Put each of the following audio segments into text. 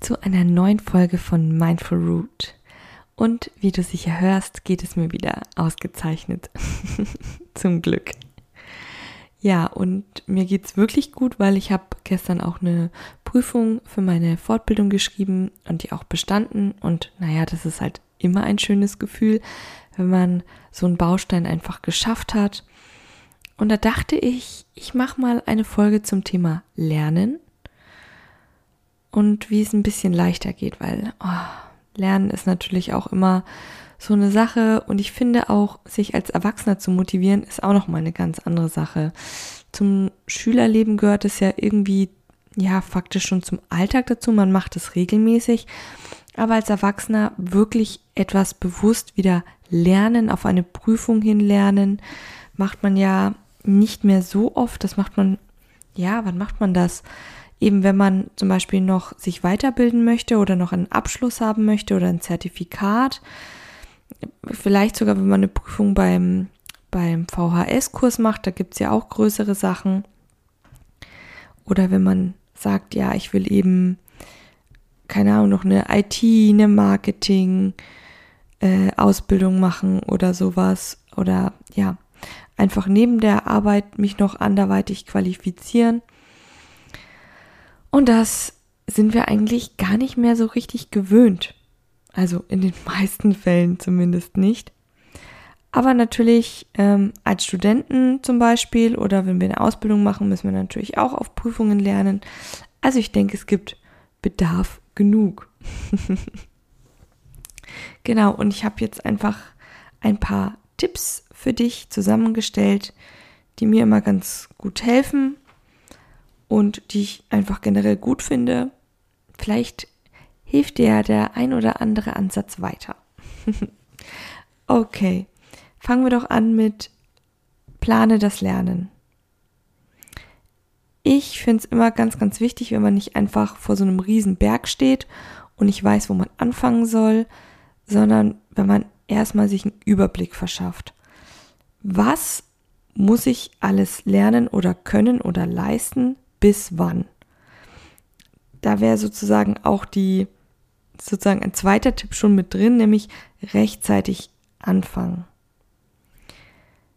zu einer neuen Folge von Mindful Root. Und wie du sicher hörst, geht es mir wieder ausgezeichnet. Zum Glück. Ja, und mir geht es wirklich gut, weil ich habe gestern auch eine Prüfung für meine Fortbildung geschrieben und die auch bestanden. Und naja, das ist halt immer ein schönes Gefühl, wenn man so einen Baustein einfach geschafft hat. Und da dachte ich, ich mache mal eine Folge zum Thema Lernen und wie es ein bisschen leichter geht, weil oh, Lernen ist natürlich auch immer so eine Sache und ich finde auch, sich als Erwachsener zu motivieren, ist auch noch mal eine ganz andere Sache. Zum Schülerleben gehört es ja irgendwie, ja, faktisch schon zum Alltag dazu. Man macht es regelmäßig. Aber als Erwachsener wirklich etwas bewusst wieder lernen, auf eine Prüfung hin lernen, macht man ja nicht mehr so oft. Das macht man, ja, wann macht man das? Eben wenn man zum Beispiel noch sich weiterbilden möchte oder noch einen Abschluss haben möchte oder ein Zertifikat vielleicht sogar, wenn man eine Prüfung beim, beim VHS-Kurs macht, da gibt es ja auch größere Sachen. Oder wenn man sagt, ja, ich will eben, keine Ahnung, noch eine IT, eine Marketing, äh, Ausbildung machen oder sowas. Oder ja, einfach neben der Arbeit mich noch anderweitig qualifizieren. Und das sind wir eigentlich gar nicht mehr so richtig gewöhnt. Also in den meisten Fällen zumindest nicht. Aber natürlich ähm, als Studenten zum Beispiel oder wenn wir eine Ausbildung machen, müssen wir natürlich auch auf Prüfungen lernen. Also ich denke, es gibt Bedarf genug. genau, und ich habe jetzt einfach ein paar Tipps für dich zusammengestellt, die mir immer ganz gut helfen und die ich einfach generell gut finde. Vielleicht hilft dir der ein oder andere Ansatz weiter. okay, fangen wir doch an mit Plane das Lernen. Ich finde es immer ganz, ganz wichtig, wenn man nicht einfach vor so einem riesen Berg steht und nicht weiß, wo man anfangen soll, sondern wenn man erstmal sich einen Überblick verschafft. Was muss ich alles lernen oder können oder leisten, bis wann? Da wäre sozusagen auch die sozusagen ein zweiter Tipp schon mit drin, nämlich rechtzeitig anfangen.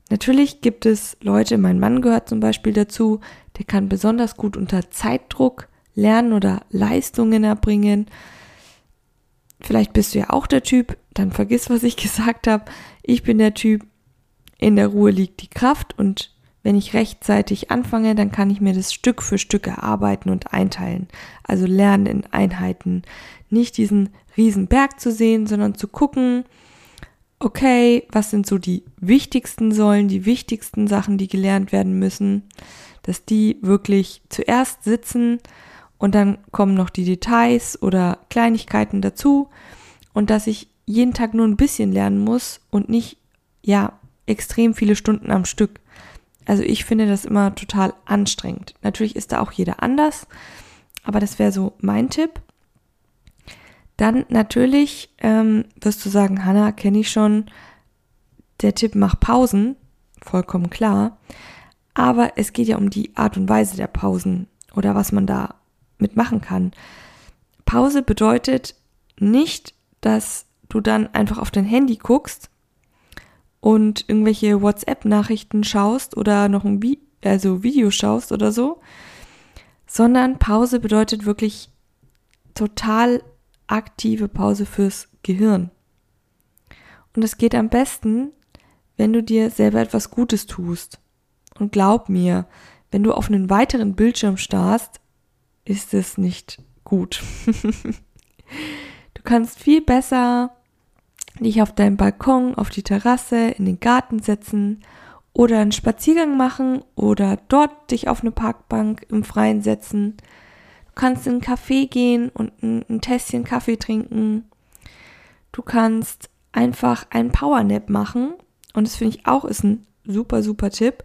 Natürlich gibt es Leute, mein Mann gehört zum Beispiel dazu, der kann besonders gut unter Zeitdruck lernen oder Leistungen erbringen. Vielleicht bist du ja auch der Typ, dann vergiss, was ich gesagt habe. Ich bin der Typ, in der Ruhe liegt die Kraft und wenn ich rechtzeitig anfange, dann kann ich mir das Stück für Stück erarbeiten und einteilen. Also lernen in Einheiten. Nicht diesen riesen Berg zu sehen, sondern zu gucken, okay, was sind so die wichtigsten Säulen, die wichtigsten Sachen, die gelernt werden müssen, dass die wirklich zuerst sitzen und dann kommen noch die Details oder Kleinigkeiten dazu und dass ich jeden Tag nur ein bisschen lernen muss und nicht, ja, extrem viele Stunden am Stück. Also ich finde das immer total anstrengend. Natürlich ist da auch jeder anders, aber das wäre so mein Tipp. Dann natürlich ähm, wirst du sagen, Hanna, kenne ich schon. Der Tipp, mach Pausen, vollkommen klar. Aber es geht ja um die Art und Weise der Pausen oder was man da mitmachen kann. Pause bedeutet nicht, dass du dann einfach auf dein Handy guckst und irgendwelche WhatsApp-Nachrichten schaust oder noch ein Vi also Video schaust oder so, sondern Pause bedeutet wirklich total aktive Pause fürs Gehirn. Und es geht am besten, wenn du dir selber etwas Gutes tust. Und glaub mir, wenn du auf einen weiteren Bildschirm starrst, ist es nicht gut. du kannst viel besser dich auf deinen Balkon, auf die Terrasse, in den Garten setzen oder einen Spaziergang machen oder dort dich auf eine Parkbank im Freien setzen. Du kannst in einen Café gehen und ein, ein Tässchen Kaffee trinken. du kannst einfach einen Powernap machen. Und das finde ich auch ist ein super, super Tipp,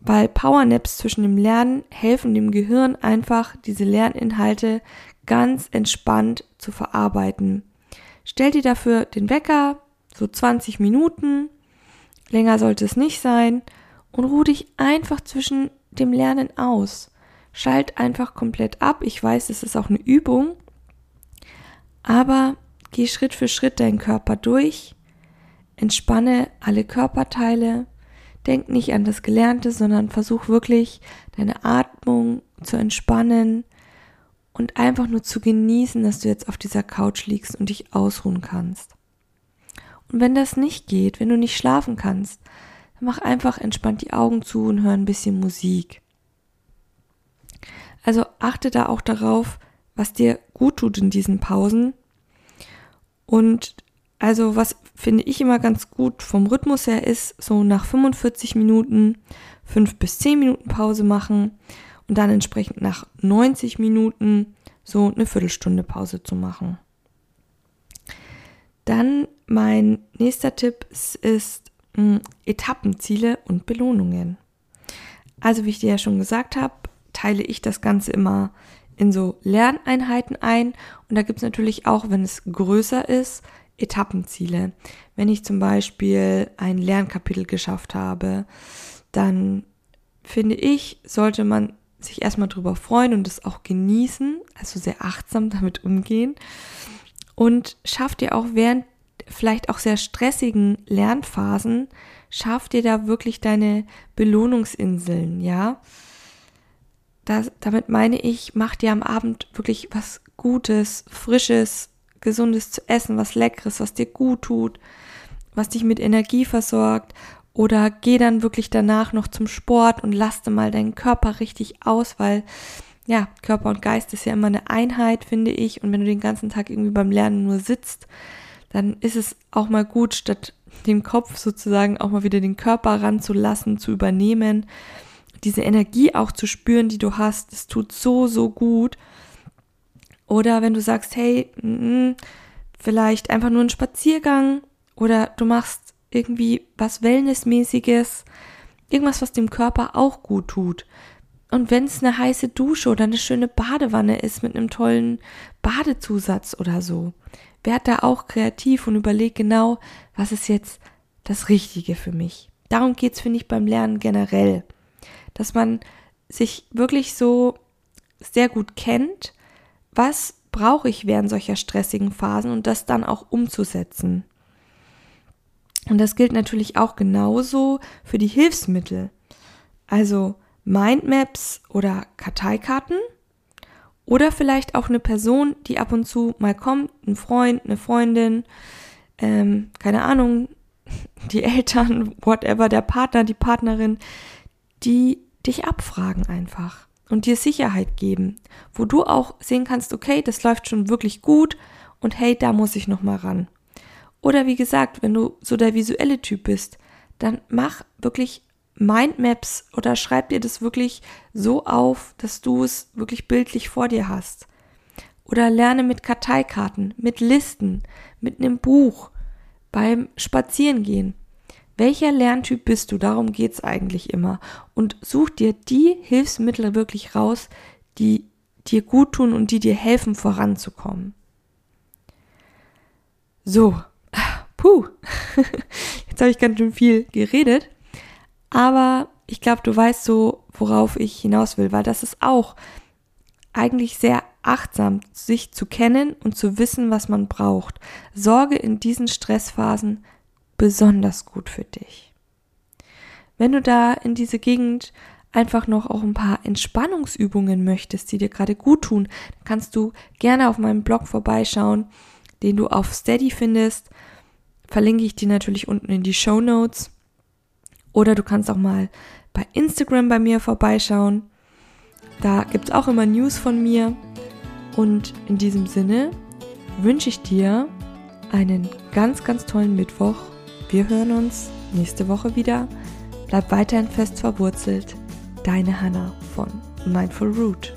weil Powernaps zwischen dem Lernen helfen dem Gehirn einfach, diese Lerninhalte ganz entspannt zu verarbeiten. Stell dir dafür den Wecker, so 20 Minuten, länger sollte es nicht sein, und ruh dich einfach zwischen dem Lernen aus. Schalt einfach komplett ab. Ich weiß, es ist auch eine Übung, aber geh Schritt für Schritt deinen Körper durch, entspanne alle Körperteile, denk nicht an das Gelernte, sondern versuch wirklich deine Atmung zu entspannen und einfach nur zu genießen, dass du jetzt auf dieser Couch liegst und dich ausruhen kannst. Und wenn das nicht geht, wenn du nicht schlafen kannst, dann mach einfach entspannt die Augen zu und hör ein bisschen Musik. Also achte da auch darauf, was dir gut tut in diesen Pausen. Und also was finde ich immer ganz gut vom Rhythmus her ist, so nach 45 Minuten 5 bis 10 Minuten Pause machen und dann entsprechend nach 90 Minuten so eine Viertelstunde Pause zu machen. Dann mein nächster Tipp ist, mh, hm, Etappenziele und Belohnungen. Also wie ich dir ja schon gesagt habe, teile ich das Ganze immer in so Lerneinheiten ein. Und da gibt es natürlich auch, wenn es größer ist, Etappenziele. Wenn ich zum Beispiel ein Lernkapitel geschafft habe, dann finde ich, sollte man sich erstmal drüber freuen und es auch genießen, also sehr achtsam damit umgehen. Und schafft ihr auch während vielleicht auch sehr stressigen Lernphasen, schafft ihr da wirklich deine Belohnungsinseln, ja? Das, damit meine ich, macht dir am Abend wirklich was Gutes, Frisches, Gesundes zu essen, was Leckeres, was dir gut tut, was dich mit Energie versorgt. Oder geh dann wirklich danach noch zum Sport und laste mal deinen Körper richtig aus, weil ja, Körper und Geist ist ja immer eine Einheit, finde ich. Und wenn du den ganzen Tag irgendwie beim Lernen nur sitzt, dann ist es auch mal gut, statt dem Kopf sozusagen auch mal wieder den Körper ranzulassen, zu übernehmen diese Energie auch zu spüren, die du hast, es tut so, so gut. Oder wenn du sagst, hey, mm, vielleicht einfach nur ein Spaziergang oder du machst irgendwie was Wellnessmäßiges, irgendwas, was dem Körper auch gut tut. Und wenn es eine heiße Dusche oder eine schöne Badewanne ist mit einem tollen Badezusatz oder so, werd da auch kreativ und überleg genau, was ist jetzt das Richtige für mich. Darum geht's, finde ich, beim Lernen generell dass man sich wirklich so sehr gut kennt, was brauche ich während solcher stressigen Phasen und das dann auch umzusetzen. Und das gilt natürlich auch genauso für die Hilfsmittel. Also Mindmaps oder Karteikarten oder vielleicht auch eine Person, die ab und zu mal kommt, ein Freund, eine Freundin, ähm, keine Ahnung, die Eltern, whatever, der Partner, die Partnerin, die dich abfragen einfach und dir Sicherheit geben, wo du auch sehen kannst, okay, das läuft schon wirklich gut und hey, da muss ich noch mal ran. Oder wie gesagt, wenn du so der visuelle Typ bist, dann mach wirklich Mindmaps oder schreib dir das wirklich so auf, dass du es wirklich bildlich vor dir hast. Oder lerne mit Karteikarten, mit Listen, mit einem Buch, beim Spazierengehen. Welcher Lerntyp bist du? Darum geht's eigentlich immer. Und such dir die Hilfsmittel wirklich raus, die dir gut tun und die dir helfen, voranzukommen. So, puh, jetzt habe ich ganz schön viel geredet, aber ich glaube, du weißt so, worauf ich hinaus will, weil das ist auch eigentlich sehr achtsam, sich zu kennen und zu wissen, was man braucht. Sorge in diesen Stressphasen besonders gut für dich. Wenn du da in diese Gegend einfach noch auch ein paar Entspannungsübungen möchtest, die dir gerade gut tun, kannst du gerne auf meinem Blog vorbeischauen, den du auf Steady findest. Verlinke ich dir natürlich unten in die Show Notes. Oder du kannst auch mal bei Instagram bei mir vorbeischauen. Da gibt es auch immer News von mir. Und in diesem Sinne wünsche ich dir einen ganz, ganz tollen Mittwoch wir hören uns nächste Woche wieder. Bleib weiterhin fest verwurzelt. Deine Hanna von Mindful Root.